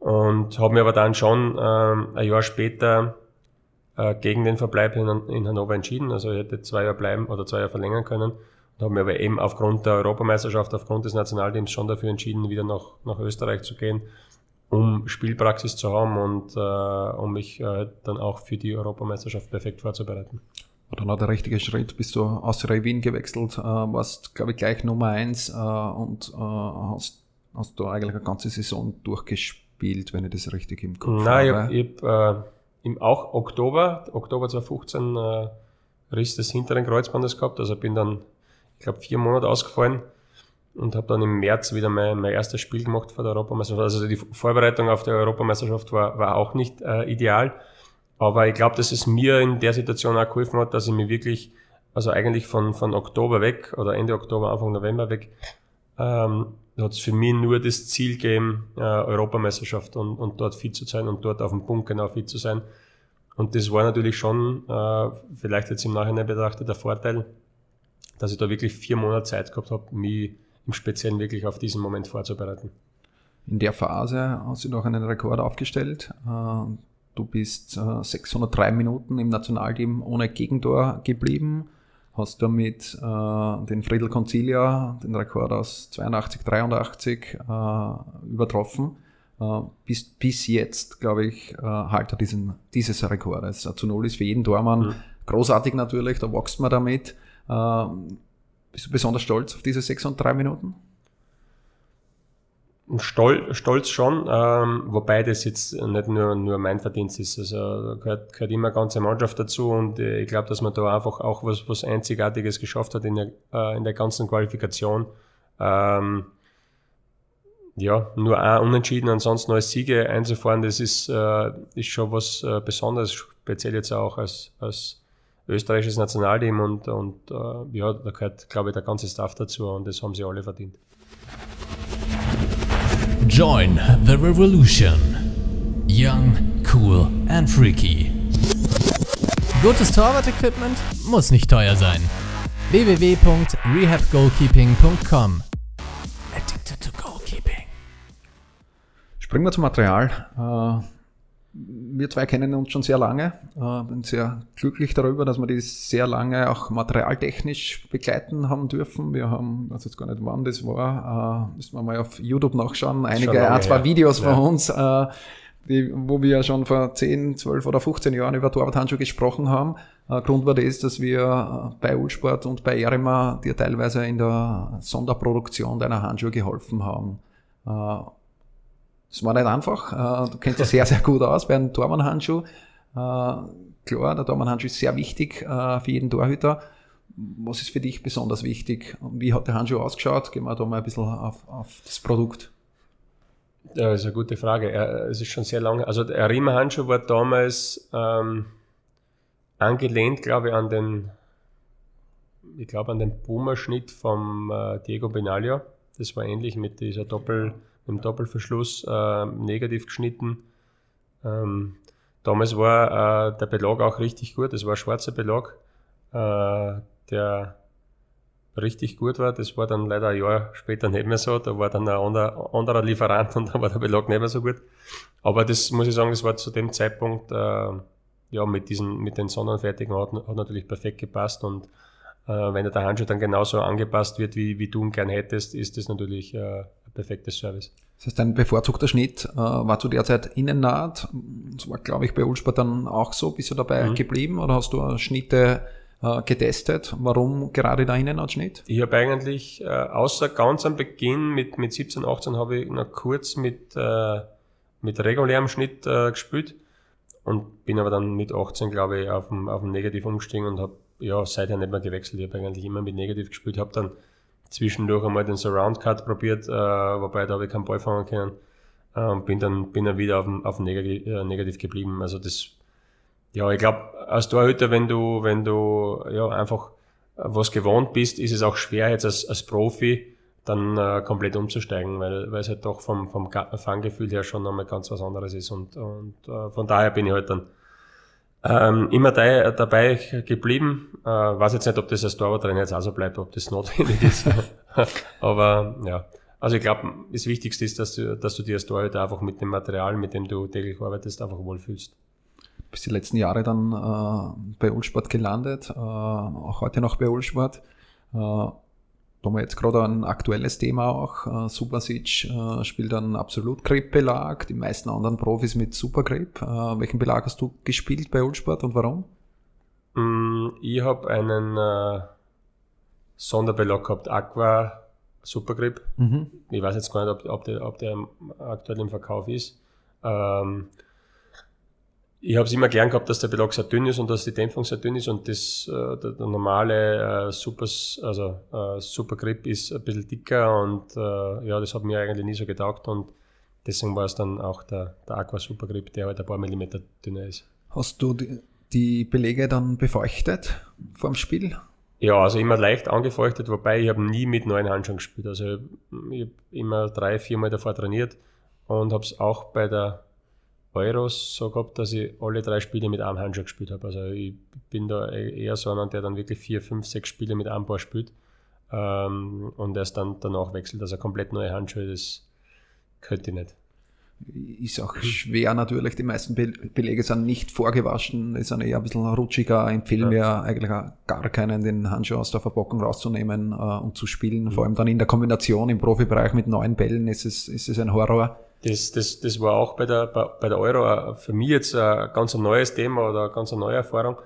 und habe mir aber dann schon ähm, ein Jahr später äh, gegen den Verbleib in, in Hannover entschieden. Also ich hätte zwei Jahre bleiben oder zwei Jahre verlängern können und habe mir aber eben aufgrund der Europameisterschaft, aufgrund des Nationalteams schon dafür entschieden, wieder nach, nach Österreich zu gehen um Spielpraxis zu haben und äh, um mich äh, dann auch für die Europameisterschaft perfekt vorzubereiten. War dann auch der richtige Schritt, bist du aus Ray Wien gewechselt, äh, warst, glaube ich, gleich Nummer eins äh, und äh, hast, hast du eigentlich eine ganze Saison durchgespielt, wenn ich das richtig im Kopf Nein, habe. ich habe hab, äh, im auch Oktober, Oktober 2015, äh, Riss des hinteren Kreuzbandes gehabt, also bin dann, ich glaube, vier Monate ausgefallen und habe dann im März wieder mein, mein erstes Spiel gemacht vor der Europameisterschaft. Also die Vorbereitung auf die Europameisterschaft war, war auch nicht äh, ideal. Aber ich glaube, dass es mir in der Situation auch geholfen hat, dass ich mich wirklich, also eigentlich von, von Oktober weg oder Ende Oktober, Anfang November weg, ähm, hat es für mich nur das Ziel gegeben, äh, Europameisterschaft und, und dort fit zu sein und dort auf dem Punkt genau fit zu sein. Und das war natürlich schon, äh, vielleicht jetzt im Nachhinein betrachtet, der Vorteil, dass ich da wirklich vier Monate Zeit gehabt habe, mich im Speziellen wirklich auf diesen Moment vorzubereiten. In der Phase hast du noch einen Rekord aufgestellt. Äh, du bist 603 äh, Minuten im Nationalteam ohne Gegentor geblieben hast damit äh, den Friedel Concilia, den Rekord aus 82, 83 äh, übertroffen. Bis, bis jetzt, glaube ich, Halter diesen, dieses Rekordes. Zu Null ist für jeden Tormann mhm. großartig natürlich, da wächst man damit. Bist du besonders stolz auf diese 6 und 3 Minuten? Stol, stolz schon, ähm, wobei das jetzt nicht nur, nur mein Verdienst ist. Also gehört, gehört immer eine ganze Mannschaft dazu und äh, ich glaube, dass man da einfach auch was, was Einzigartiges geschafft hat in der, äh, in der ganzen Qualifikation. Ähm, ja, nur ein Unentschieden, ansonsten als Siege einzufahren, das ist, äh, ist schon was äh, Besonderes, speziell jetzt auch als, als österreichisches Nationalteam und, und äh, ja, da gehört, glaube ich, der ganze Staff dazu und das haben sie alle verdient. Join the revolution. Young, cool and freaky. Gutes Torwart-Equipment muss nicht teuer sein. www.rehabgoalkeeping.com Addicted to Goalkeeping. Springen wir zum Material. Uh wir zwei kennen uns schon sehr lange. Äh, bin sehr glücklich darüber, dass wir die sehr lange auch materialtechnisch begleiten haben dürfen. Wir haben, ich weiß jetzt gar nicht wann das war, äh, müssen wir mal auf YouTube nachschauen, einige, lange, ein, zwei Videos ja. von uns, äh, die, wo wir ja schon vor 10, 12 oder 15 Jahren über Torwarthandschuhe gesprochen haben. Äh, Grund war das, dass wir bei Ulsport und bei Erima dir teilweise in der Sonderproduktion deiner Handschuhe geholfen haben. Das war nicht einfach. Äh, du kennst dich sehr, sehr gut aus bei einem Tormann-Handschuh. Äh, klar, der Tormann-Handschuh ist sehr wichtig äh, für jeden Torhüter. Was ist für dich besonders wichtig? Wie hat der Handschuh ausgeschaut? Gehen wir da mal ein bisschen auf, auf das Produkt. Ja, das ist eine gute Frage. Es ist schon sehr lange. Also der Riemer-Handschuh war damals ähm, angelehnt, glaube ich, an den, ich glaube, an den Boomer-Schnitt vom äh, Diego Benaglio. Das war ähnlich mit dieser Doppel- im Doppelverschluss äh, negativ geschnitten. Ähm, damals war äh, der Belag auch richtig gut. Es war ein schwarzer Belag, äh, der richtig gut war. Das war dann leider ein Jahr später nicht mehr so. Da war dann ein anderer, Lieferant und da war der Belag nicht mehr so gut. Aber das muss ich sagen, das war zu dem Zeitpunkt äh, ja mit diesen mit den Sonnenfertigen hat, hat natürlich perfekt gepasst und äh, wenn der Handschuh dann genauso angepasst wird, wie, wie du ihn gern hättest, ist das natürlich äh, perfektes Service. Das heißt, dein bevorzugter Schnitt äh, war zu der Zeit Innennaht. Das war, glaube ich, bei Ulsport dann auch so. Bist du dabei mhm. geblieben oder hast du Schnitte äh, getestet? Warum gerade der Innennahtschnitt? Ich habe eigentlich, äh, außer ganz am Beginn mit, mit 17, 18, habe ich noch kurz mit, äh, mit regulärem Schnitt äh, gespielt und bin aber dann mit 18, glaube ich, auf dem, auf dem Negativ umgestiegen und habe ja seither nicht mehr gewechselt. Ich habe eigentlich immer mit Negativ gespielt, habe dann zwischendurch einmal den Surround Cut probiert, äh, wobei da habe ich keinen Ball fangen können. Äh, und bin dann, bin dann wieder auf auf Negativ, äh, Negativ geblieben. Also das, ja, ich glaube, als Torhüter, wenn du, wenn du, ja, einfach was gewohnt bist, ist es auch schwer, jetzt als, als Profi dann äh, komplett umzusteigen, weil, weil es halt doch vom, vom Fanggefühl her schon einmal ganz was anderes ist. Und, und äh, von daher bin ich halt dann ähm, immer da, dabei geblieben. Äh, weiß jetzt nicht, ob das als Torwarttrainer jetzt auch so bleibt, ob das notwendig ist. [laughs] Aber ja, also ich glaube, das Wichtigste ist, dass du, dass du dir als Torhüter einfach mit dem Material, mit dem du täglich arbeitest, einfach wohlfühlst. Du bist die letzten Jahre dann äh, bei Ulsport gelandet, äh, auch heute noch bei Ulsport. Äh, da haben wir jetzt gerade ein aktuelles Thema auch. Äh, Subasic äh, spielt einen Absolut-Grip-Belag, die meisten anderen Profis mit Supergrip. Äh, welchen Belag hast du gespielt bei Ulsport und warum? Mm, ich habe einen äh, Sonderbelag gehabt, Aqua Supergrip. Mhm. Ich weiß jetzt gar nicht, ob, ob, der, ob der aktuell im Verkauf ist. Ähm, ich habe es immer gern gehabt, dass der Belag sehr dünn ist und dass die Dämpfung sehr dünn ist und das, äh, der, der, normale äh, Supers, also äh, Supergrip ist ein bisschen dicker und äh, ja, das hat mir eigentlich nie so getaugt und deswegen war es dann auch der, der Aqua Supergrip, der halt ein paar Millimeter dünner ist. Hast du die, die Belege dann befeuchtet vor dem Spiel? Ja, also immer leicht angefeuchtet, wobei ich habe nie mit neuen Handschuhen gespielt. Also ich habe immer drei, viermal davor trainiert und habe es auch bei der Euros so gehabt, dass ich alle drei Spiele mit einem Handschuh gespielt habe. Also ich bin da e-, eher so einer, der dann wirklich vier, fünf, sechs Spiele mit einem Paar spielt ähm, und erst dann danach wechselt. Also komplett neue Handschuhe, das könnte ich nicht. Ist auch schwer natürlich, die meisten Belege sind nicht vorgewaschen, die sind eher ein bisschen rutschiger, empfehlen ja. mir eigentlich gar keinen, den Handschuh aus der Verpackung rauszunehmen äh, und zu spielen. Mhm. Vor allem dann in der Kombination im Profibereich mit neuen Bällen ist es, ist es ein Horror. Das, das, das war auch bei der, bei der Euro für mich jetzt ein ganz neues Thema oder eine ganz neue Erfahrung,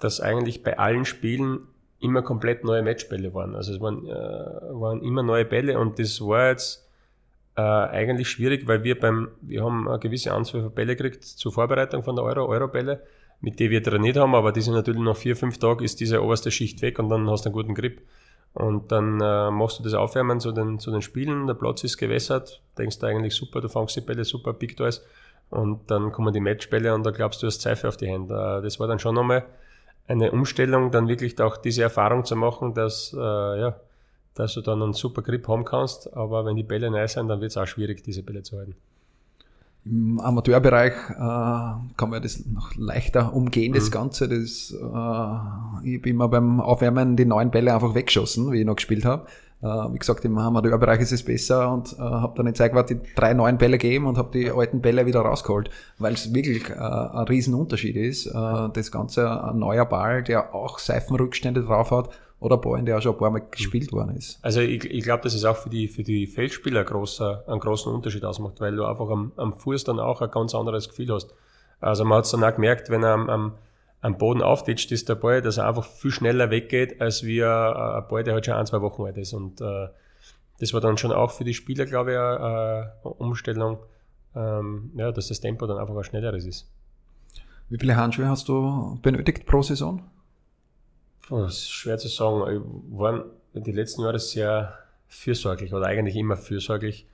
dass eigentlich bei allen Spielen immer komplett neue Matchbälle waren. Also es waren, äh, waren immer neue Bälle und das war jetzt äh, eigentlich schwierig, weil wir beim, wir haben eine gewisse Anzahl von Bälle gekriegt zur Vorbereitung von der Euro, Euro-Bälle, mit denen wir trainiert haben, aber die sind natürlich nach vier, fünf Tagen ist diese oberste Schicht weg und dann hast du einen guten Grip. Und dann äh, machst du das Aufwärmen zu den, zu den Spielen, der Platz ist gewässert, denkst du eigentlich super, du fangst die Bälle super, Big Toys. Und dann kommen die Matchbälle und da glaubst du, hast Seife auf die Hände. Äh, das war dann schon nochmal eine Umstellung, dann wirklich auch diese Erfahrung zu machen, dass, äh, ja, dass du dann einen super Grip haben kannst. Aber wenn die Bälle neu sind, dann wird es auch schwierig, diese Bälle zu halten. Im Amateurbereich äh, kann man das noch leichter umgehen, mhm. das Ganze. Das, äh, ich habe immer beim Aufwärmen die neuen Bälle einfach weggeschossen, wie ich noch gespielt habe. Äh, wie gesagt, im Amateurbereich ist es besser und äh, habe dann in Zeitwart die drei neuen Bälle gegeben und habe die alten Bälle wieder rausgeholt, weil es wirklich äh, ein Riesenunterschied ist. Äh, das Ganze ein neuer Ball, der auch Seifenrückstände drauf hat oder Ballen, der auch schon ein paar Mal gespielt worden ist. Also ich, ich glaube, dass es auch für die, für die Feldspieler ein großer, einen großen Unterschied ausmacht, weil du einfach am, am Fuß dann auch ein ganz anderes Gefühl hast. Also man hat es dann auch gemerkt, wenn er am, am, am Boden auftitscht, ist der Ball, dass er einfach viel schneller weggeht, als wie ein Ball, der halt schon ein, zwei Wochen alt ist. Und äh, das war dann schon auch für die Spieler, glaube ich, eine, eine Umstellung, ähm, ja, dass das Tempo dann einfach ein schnelleres ist. Wie viele Handschuhe hast du benötigt pro Saison? Das ist schwer zu sagen. Ich war die letzten Jahre sehr fürsorglich oder eigentlich immer fürsorglich.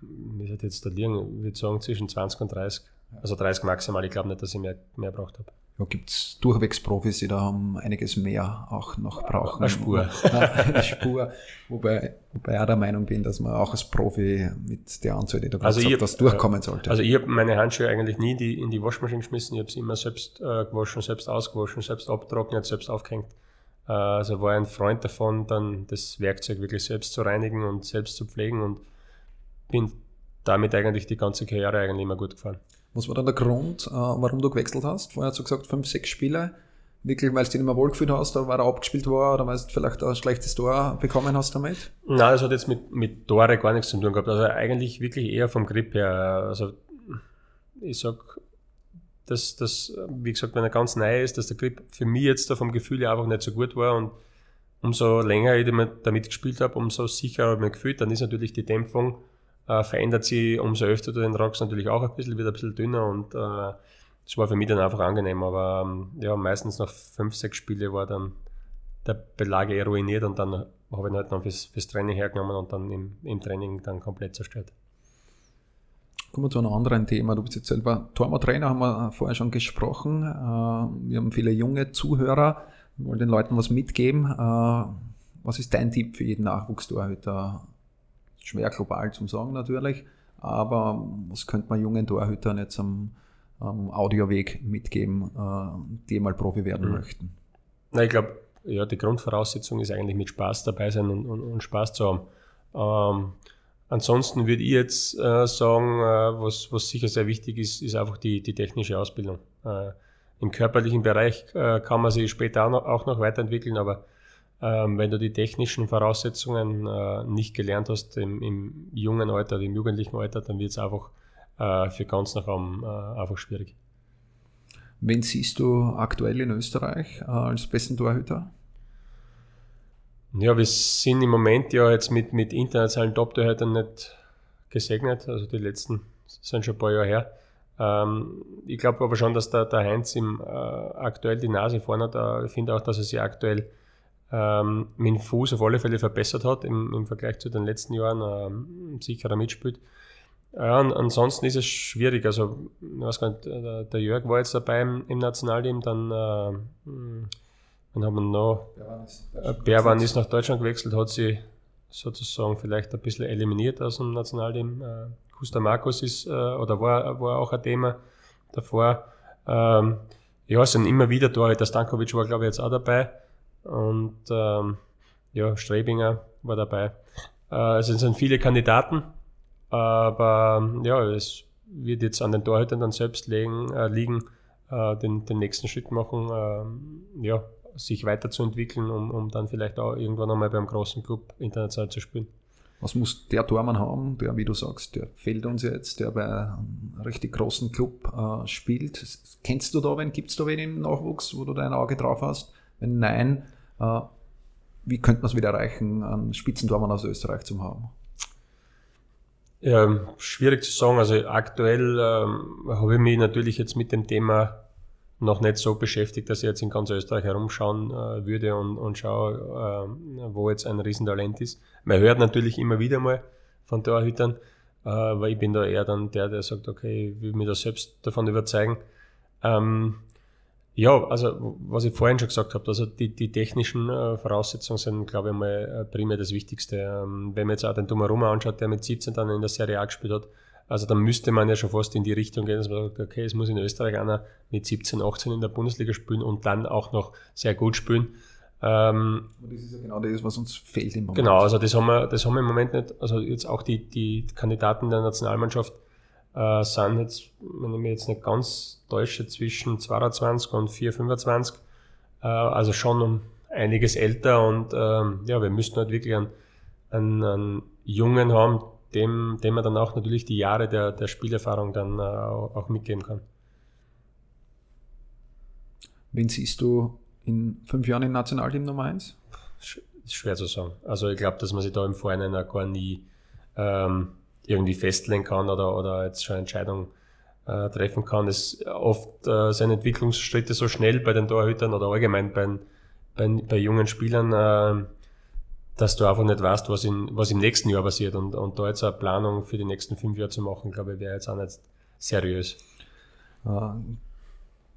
Wie hat jetzt da liegen? Ich würde sagen zwischen 20 und 30. Also 30 maximal. Ich glaube nicht, dass ich mehr, mehr braucht habe. Ja, gibt es durchwegs Profis, die da haben einiges mehr auch noch brauchen. Eine Spur. [laughs] Eine Spur. Wobei, wobei ich auch der Meinung bin, dass man auch als Profi mit der Anzahl, die da also gesagt, was durchkommen sollte. Also ich habe meine Handschuhe eigentlich nie in die, in die Waschmaschine geschmissen. Ich habe sie immer selbst äh, gewaschen, selbst ausgewaschen, selbst abtrocknet, selbst aufgehängt. Äh, also war ein Freund davon, dann das Werkzeug wirklich selbst zu reinigen und selbst zu pflegen und bin damit eigentlich die ganze Karriere eigentlich immer gut gefahren. Was war dann der Grund, äh, warum du gewechselt hast? Vorher hast du gesagt, fünf, sechs Spiele. Wirklich, weil du dich nicht mehr wohlgefühlt hast, weil er abgespielt war, oder weil du vielleicht ein schlechtes Tor bekommen hast damit? Nein, das hat jetzt mit, mit Tore gar nichts zu tun gehabt. Also eigentlich wirklich eher vom Grip her. Also ich sag, dass das, wie gesagt, wenn er ganz neu ist, dass der Grip für mich jetzt da vom Gefühl her einfach nicht so gut war und umso länger ich damit gespielt habe, umso sicherer habe ich mich gefühlt. Dann ist natürlich die Dämpfung äh, verändert sich, umso öfter du den rockst, natürlich auch ein bisschen, wird ein bisschen dünner und äh, das war für mich dann einfach angenehm. Aber ähm, ja, meistens nach fünf, sechs Spiele war dann der Belag eher ruiniert und dann habe ich ihn halt noch fürs, fürs Training hergenommen und dann im, im Training dann komplett zerstört. Kommen wir zu einem anderen Thema. Du bist jetzt selber Tormo-Trainer, haben wir vorher schon gesprochen. Äh, wir haben viele junge Zuhörer. Wir wollen den Leuten was mitgeben. Äh, was ist dein Tipp für jeden Nachwuchstorhüter? Schwer global zum sagen natürlich, aber was könnte man jungen Torhütern jetzt am, am Audioweg mitgeben, äh, die mal Profi werden mhm. möchten? Na, ich glaube, ja, die Grundvoraussetzung ist eigentlich mit Spaß dabei sein und, und, und Spaß zu haben. Ähm, ansonsten würde ich jetzt äh, sagen, äh, was, was sicher sehr wichtig ist, ist einfach die, die technische Ausbildung. Äh, Im körperlichen Bereich äh, kann man sich später auch noch, auch noch weiterentwickeln, aber ähm, wenn du die technischen Voraussetzungen äh, nicht gelernt hast im, im, jungen Alter, im jugendlichen Alter, dann wird es einfach äh, für ganz nach oben äh, einfach schwierig. Wen siehst du aktuell in Österreich äh, als besten Torhüter? Ja, wir sind im Moment ja jetzt mit, mit internationalen Top-Torhütern nicht gesegnet. Also die letzten sind schon ein paar Jahre her. Ähm, ich glaube aber schon, dass der, der Heinz im, äh, aktuell die Nase vorne hat. Ich finde auch, dass er sich aktuell ähm, mit dem Fuß auf alle Fälle verbessert hat im, im Vergleich zu den letzten Jahren, ähm, sicherer mitspielt. Ja, und ansonsten ist es schwierig. Also, ich weiß gar nicht, der, der Jörg war jetzt dabei im, im Nationalteam, dann, äh, dann haben wir noch, Berwan ist nach Deutschland gewechselt, hat sie sozusagen vielleicht ein bisschen eliminiert aus dem Nationalteam. Äh, Kusta Markus ist, äh, oder war, war auch ein Thema davor. Ähm, ja, es sind immer wieder Tore. Der Stankovic war, glaube ich, jetzt auch dabei. Und ähm, ja, Strebinger war dabei. Äh, es sind viele Kandidaten, aber ja, es wird jetzt an den Torhütern dann selbst legen, äh, liegen, äh, den, den nächsten Schritt machen, äh, ja, sich weiterzuentwickeln, um, um dann vielleicht auch irgendwann einmal beim großen Club international zu spielen. Was muss der Tormann haben, der, wie du sagst, der fehlt uns jetzt, der bei einem richtig großen Club äh, spielt? Kennst du da wen? Gibt es da wen im Nachwuchs, wo du dein Auge drauf hast? Wenn nein, äh, wie könnte man es wieder erreichen, einen Spitzentormann aus Österreich zu haben? Ja, schwierig zu sagen. Also aktuell ähm, habe ich mich natürlich jetzt mit dem Thema noch nicht so beschäftigt, dass ich jetzt in ganz Österreich herumschauen äh, würde und, und schaue, äh, wo jetzt ein Riesentalent ist. Man hört natürlich immer wieder mal von Torhütern, äh, weil ich bin da eher dann der, der sagt, okay, ich will mich da selbst davon überzeugen. Ähm, ja, also was ich vorhin schon gesagt habe, also die, die technischen äh, Voraussetzungen sind, glaube ich, mal äh, primär das Wichtigste. Ähm, wenn man jetzt auch den Donnarumma anschaut, der mit 17 dann in der Serie A gespielt hat, also dann müsste man ja schon fast in die Richtung gehen, dass man sagt, okay, es muss in Österreich einer mit 17, 18 in der Bundesliga spielen und dann auch noch sehr gut spielen. Ähm, das ist ja genau das, was uns fehlt im Moment. Genau, also das haben wir, das haben wir im Moment nicht. Also jetzt auch die, die Kandidaten der Nationalmannschaft äh, sind jetzt, wenn ich mich jetzt nicht ganz täusche, zwischen 22 und 4, 25. Äh, also schon um einiges älter und ähm, ja, wir müssten halt wirklich einen, einen, einen Jungen haben, dem, dem man dann auch natürlich die Jahre der, der Spielerfahrung dann äh, auch mitgeben kann. Wen siehst du in fünf Jahren im Nationalteam Nummer 1? Ist schwer zu sagen. Also ich glaube, dass man sich da im Vorhinein auch gar nie ähm, irgendwie festlegen kann oder, oder jetzt schon Entscheidungen äh, treffen kann. Es oft äh, sind Entwicklungsschritte so schnell bei den Torhütern oder allgemein bei, bei, bei jungen Spielern, äh, dass du einfach nicht weißt, was, in, was im nächsten Jahr passiert. Und, und da jetzt eine Planung für die nächsten fünf Jahre zu machen, glaube ich, wäre jetzt auch nicht seriös. Äh,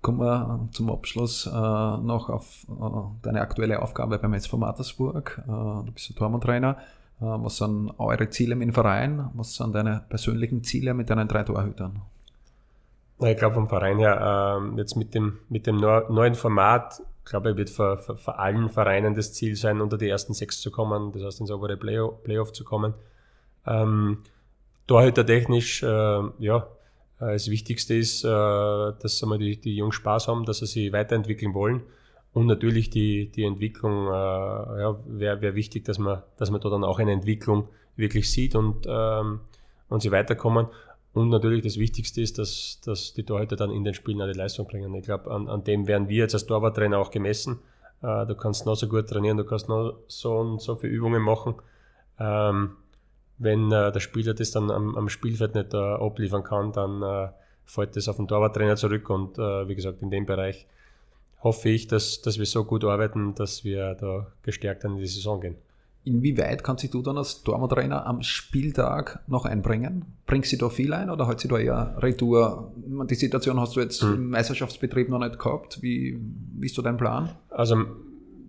kommen wir zum Abschluss äh, noch auf äh, deine aktuelle Aufgabe beim SV Mattersburg. Äh, du bist Tormann-Trainer. Äh, was sind eure Ziele mit dem Verein? Was sind deine persönlichen Ziele mit deinen drei Torhütern? Ich glaube vom Verein her, äh, jetzt mit dem, mit dem neuen Format ich glaube, wird für, für, für, allen Vereinen das Ziel sein, unter die ersten sechs zu kommen, das heißt ins obere Playoff, Playoff zu kommen. Ähm, Torhüter-technisch, äh, ja, äh, das Wichtigste ist, äh, dass die, die Jungs Spaß haben, dass sie sich weiterentwickeln wollen. Und natürlich die, die Entwicklung, äh, ja, wäre wär wichtig, dass man, dass man da dann auch eine Entwicklung wirklich sieht und, ähm, und sie weiterkommen. Und natürlich das Wichtigste ist, dass, dass die Torhüter dann in den Spielen eine Leistung bringen. Ich glaube, an, an dem werden wir jetzt als Torwarttrainer auch gemessen. Äh, du kannst noch so gut trainieren, du kannst noch so und so viele Übungen machen. Ähm, wenn äh, der Spieler das dann am, am Spielfeld nicht äh, abliefern kann, dann äh, fällt das auf den Torwarttrainer zurück. Und äh, wie gesagt, in dem Bereich hoffe ich, dass, dass wir so gut arbeiten, dass wir da gestärkt in die Saison gehen. Inwieweit kannst du dann als Torwarttrainer am Spieltag noch einbringen? Bringst du da viel ein oder halt sie da eher Retour? Die Situation hast du jetzt hm. im Meisterschaftsbetrieb noch nicht gehabt. Wie, wie ist so dein Plan? Also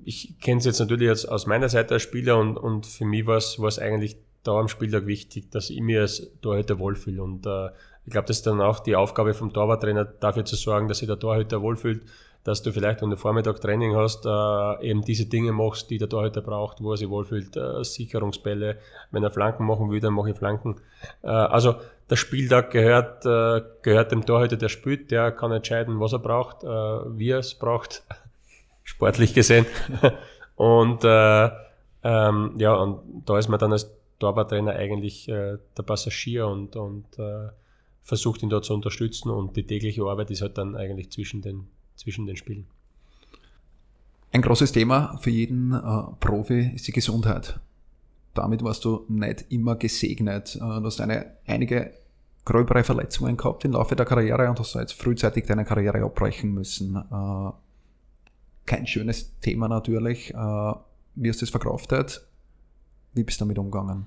ich kenne es jetzt natürlich als, aus meiner Seite als Spieler und, und für mich war es eigentlich da am Spieltag wichtig, dass ich mir als Torhüter wohlfühle. Und äh, ich glaube, das ist dann auch die Aufgabe vom Torwarttrainer, dafür zu sorgen, dass sich der Torhüter wohlfühlt dass du vielleicht, wenn du Vormittag Training hast, äh, eben diese Dinge machst, die der Torhüter braucht, wo er sich wohlfühlt, äh, Sicherungsbälle. Wenn er Flanken machen will, dann mache ich Flanken. Äh, also der Spieltag gehört, gehört dem Torhüter, der spielt, der kann entscheiden, was er braucht, wie er es braucht, [laughs] sportlich gesehen. [laughs] und äh, ähm, ja, und da ist man dann als Torwarttrainer eigentlich der Passagier und, und versucht ihn da zu unterstützen und die tägliche Arbeit ist halt dann eigentlich zwischen den zwischen den Spielen. Ein großes Thema für jeden äh, Profi ist die Gesundheit. Damit warst du nicht immer gesegnet. Äh, du hast eine, einige gröbere Verletzungen gehabt im Laufe der Karriere und hast jetzt frühzeitig deine Karriere abbrechen müssen. Äh, kein schönes Thema natürlich. Äh, wie hast du es verkraftet? Wie bist du damit umgegangen?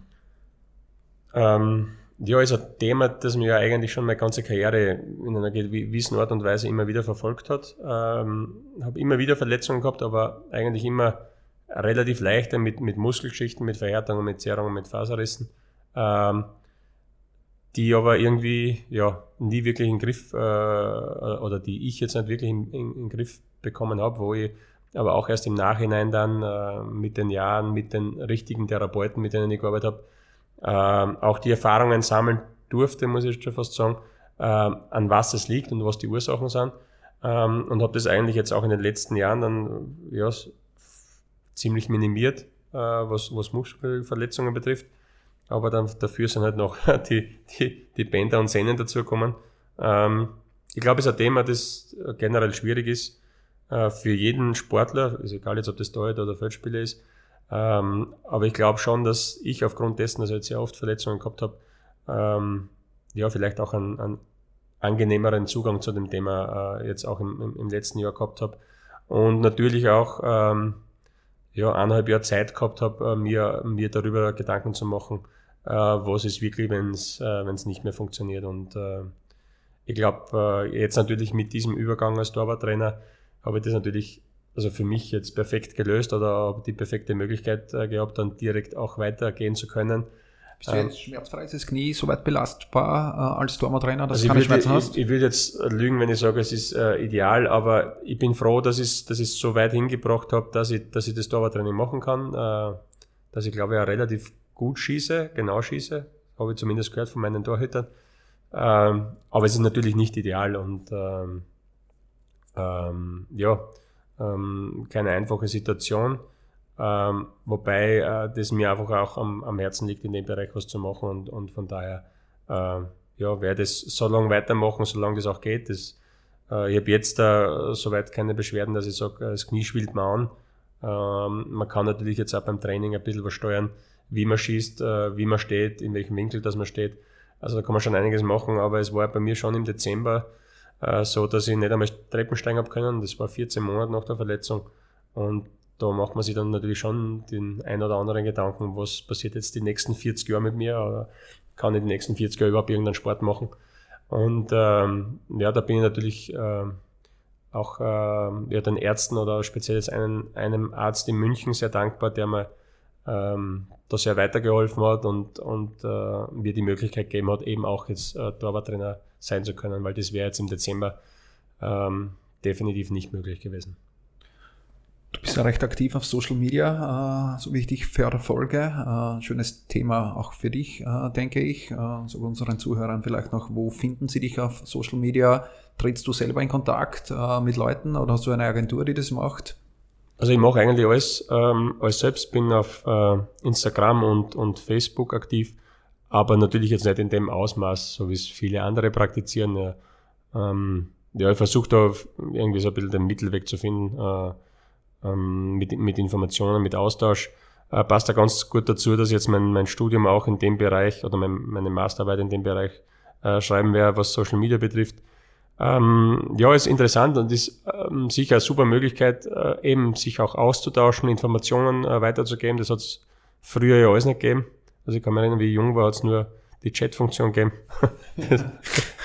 Ähm, ja, ist ein Thema, das mir ja eigentlich schon meine ganze Karriere in einer gewissen Art und Weise immer wieder verfolgt hat. Ähm, habe immer wieder Verletzungen gehabt, aber eigentlich immer relativ leichte mit, mit Muskelgeschichten, mit Verhärtungen, mit Zerrungen, mit Faserrissen. Ähm, die aber irgendwie ja nie wirklich in den Griff äh, oder die ich jetzt nicht wirklich in, in, in den Griff bekommen habe, wo ich aber auch erst im Nachhinein dann äh, mit den Jahren, mit den richtigen Therapeuten, mit denen ich gearbeitet habe, äh, auch die Erfahrungen sammeln durfte, muss ich schon fast sagen, äh, an was es liegt und was die Ursachen sind. Ähm, und habe das eigentlich jetzt auch in den letzten Jahren dann ja, ziemlich minimiert, äh, was, was Muskelverletzungen betrifft aber dann dafür sind halt noch [laughs] die, die, die Bänder und Sehnen dazugekommen. Ähm, ich glaube, es ist ein Thema, das generell schwierig ist äh, für jeden Sportler, ist egal jetzt, ob das Torhüter oder Feldspieler ist. Ähm, aber ich glaube schon, dass ich aufgrund dessen, dass ich jetzt sehr oft Verletzungen gehabt habe, ähm, ja, vielleicht auch einen, einen angenehmeren Zugang zu dem Thema äh, jetzt auch im, im, im, letzten Jahr gehabt habe. Und natürlich auch ähm, ja, eineinhalb Jahre Zeit gehabt habe, äh, mir, mir darüber Gedanken zu machen, äh, was ist wirklich, wenn es äh, nicht mehr funktioniert. Und äh, ich glaube, äh, jetzt natürlich mit diesem Übergang als Torwarttrainer habe ich das natürlich also für mich jetzt perfekt gelöst oder habe die perfekte Möglichkeit äh, gehabt, dann direkt auch weitergehen zu können. Bist du jetzt ähm, schmerzfrei? Ist das Knie soweit belastbar äh, als Torwarttrainer, dass also du keine Schmerzen hast? Ich, ich würde jetzt lügen, wenn ich sage, es ist äh, ideal, aber ich bin froh, dass ich dass es so weit hingebracht habe, dass ich, dass ich das Torwarttraining machen kann, äh, dass ich glaube ich auch relativ gut schieße, genau schieße, habe ich zumindest gehört von meinen Torhütern. Ähm, aber es ist natürlich nicht ideal und ähm, ähm, ja, ähm, keine einfache Situation. Ähm, wobei äh, das mir einfach auch am, am, Herzen liegt, in dem Bereich was zu machen und, und von daher äh, ja, werde es so lange weitermachen, solange das auch geht. Das, äh, ich habe jetzt äh, soweit keine Beschwerden, dass ich sage, das Knie schwillt mir an. Ähm, man kann natürlich jetzt auch beim Training ein bisschen was steuern, wie man schießt, äh, wie man steht, in welchem Winkel das man steht. Also da kann man schon einiges machen, aber es war bei mir schon im Dezember äh, so, dass ich nicht einmal Treppen steigen habe können. Das war 14 Monate nach der Verletzung. Und da macht man sich dann natürlich schon den ein oder anderen Gedanken, was passiert jetzt die nächsten 40 Jahre mit mir oder kann ich die nächsten 40 Jahre überhaupt irgendeinen Sport machen. Und ähm, ja, da bin ich natürlich äh, auch äh, ja, den Ärzten oder speziell jetzt einen, einem Arzt in München sehr dankbar, der mir ähm, da sehr weitergeholfen hat und, und äh, mir die Möglichkeit gegeben hat, eben auch jetzt äh, Torwarttrainer sein zu können, weil das wäre jetzt im Dezember ähm, definitiv nicht möglich gewesen. Du bist ja recht aktiv auf Social Media, äh, so wie ich dich verfolge. Äh, schönes Thema auch für dich, äh, denke ich. Äh, so unseren Zuhörern vielleicht noch, wo finden sie dich auf Social Media? Trittst du selber in Kontakt äh, mit Leuten oder hast du eine Agentur, die das macht? Also ich mache eigentlich alles, ähm, alles selbst, bin auf äh, Instagram und, und Facebook aktiv, aber natürlich jetzt nicht in dem Ausmaß, so wie es viele andere praktizieren. Ja, ähm, ja ich versuche da irgendwie so ein bisschen den Mittelweg zu finden, äh, ähm, mit, mit Informationen, mit Austausch. Äh, passt da ganz gut dazu, dass ich jetzt mein, mein Studium auch in dem Bereich oder mein, meine Masterarbeit in dem Bereich äh, schreiben werde, was Social Media betrifft. Ähm, ja, ist interessant und ist ähm, sicher eine super Möglichkeit, äh, eben sich auch auszutauschen, Informationen äh, weiterzugeben. Das hat es früher ja alles nicht gegeben. Also ich kann mich erinnern, wie ich jung war, hat es nur die Chat-Funktion gegeben. [laughs] das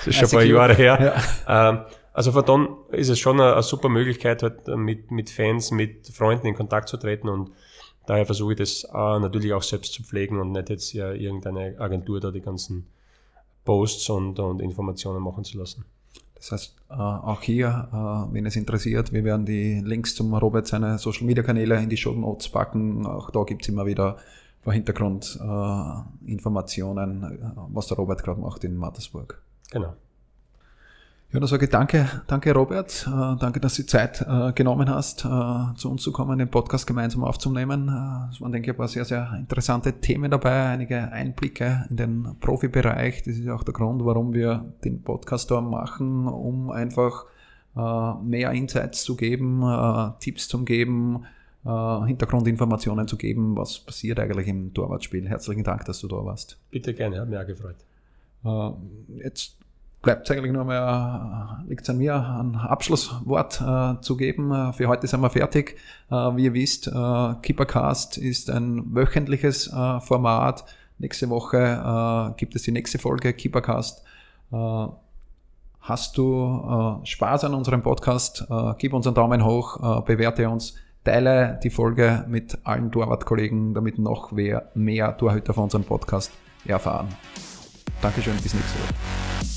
ist schon ein paar Jahre her. Ja. Ähm, also von dann ist es schon eine, eine, super Möglichkeit, halt mit, mit Fans, mit Freunden in Kontakt zu treten und daher versuche ich das äh, natürlich auch selbst zu pflegen und nicht jetzt ja irgendeine Agentur da die ganzen Posts und, und Informationen machen zu lassen. Das heißt, äh, auch hier, äh, wenn es interessiert, wir werden die Links zum Robert seine Social Media Kanäle in die Show Notes packen. Auch da gibt es immer wieder Hintergrundinformationen, äh, was der Robert gerade macht in Mattersburg. Genau. Ja, dann sage ich danke, danke Robert, äh, danke, dass du Zeit äh, genommen hast, äh, zu uns zu kommen, den Podcast gemeinsam aufzunehmen. Es waren, denke ich, ein paar sehr, sehr interessante Themen dabei, einige Einblicke in den Profibereich. Das ist ja auch der Grund, warum wir den Podcast da machen, um einfach mehr Insights zu geben, Tipps zu geben, Hintergrundinformationen zu geben, was passiert eigentlich im Torwartspiel. Herzlichen Dank, dass du da warst. Bitte gerne, hat mich auch gefreut. Jetzt bleibt es eigentlich nur mehr, liegt es an mir, ein Abschlusswort äh, zu geben. Äh, für heute sind wir fertig. Äh, wie ihr wisst, äh, Keepercast ist ein wöchentliches äh, Format, Nächste Woche äh, gibt es die nächste Folge Keepercast. Äh, hast du äh, Spaß an unserem Podcast? Äh, gib uns einen Daumen hoch, äh, bewerte uns, teile die Folge mit allen Torwartkollegen, damit noch mehr Torhüter von unserem Podcast erfahren. Dankeschön, bis nächste Woche.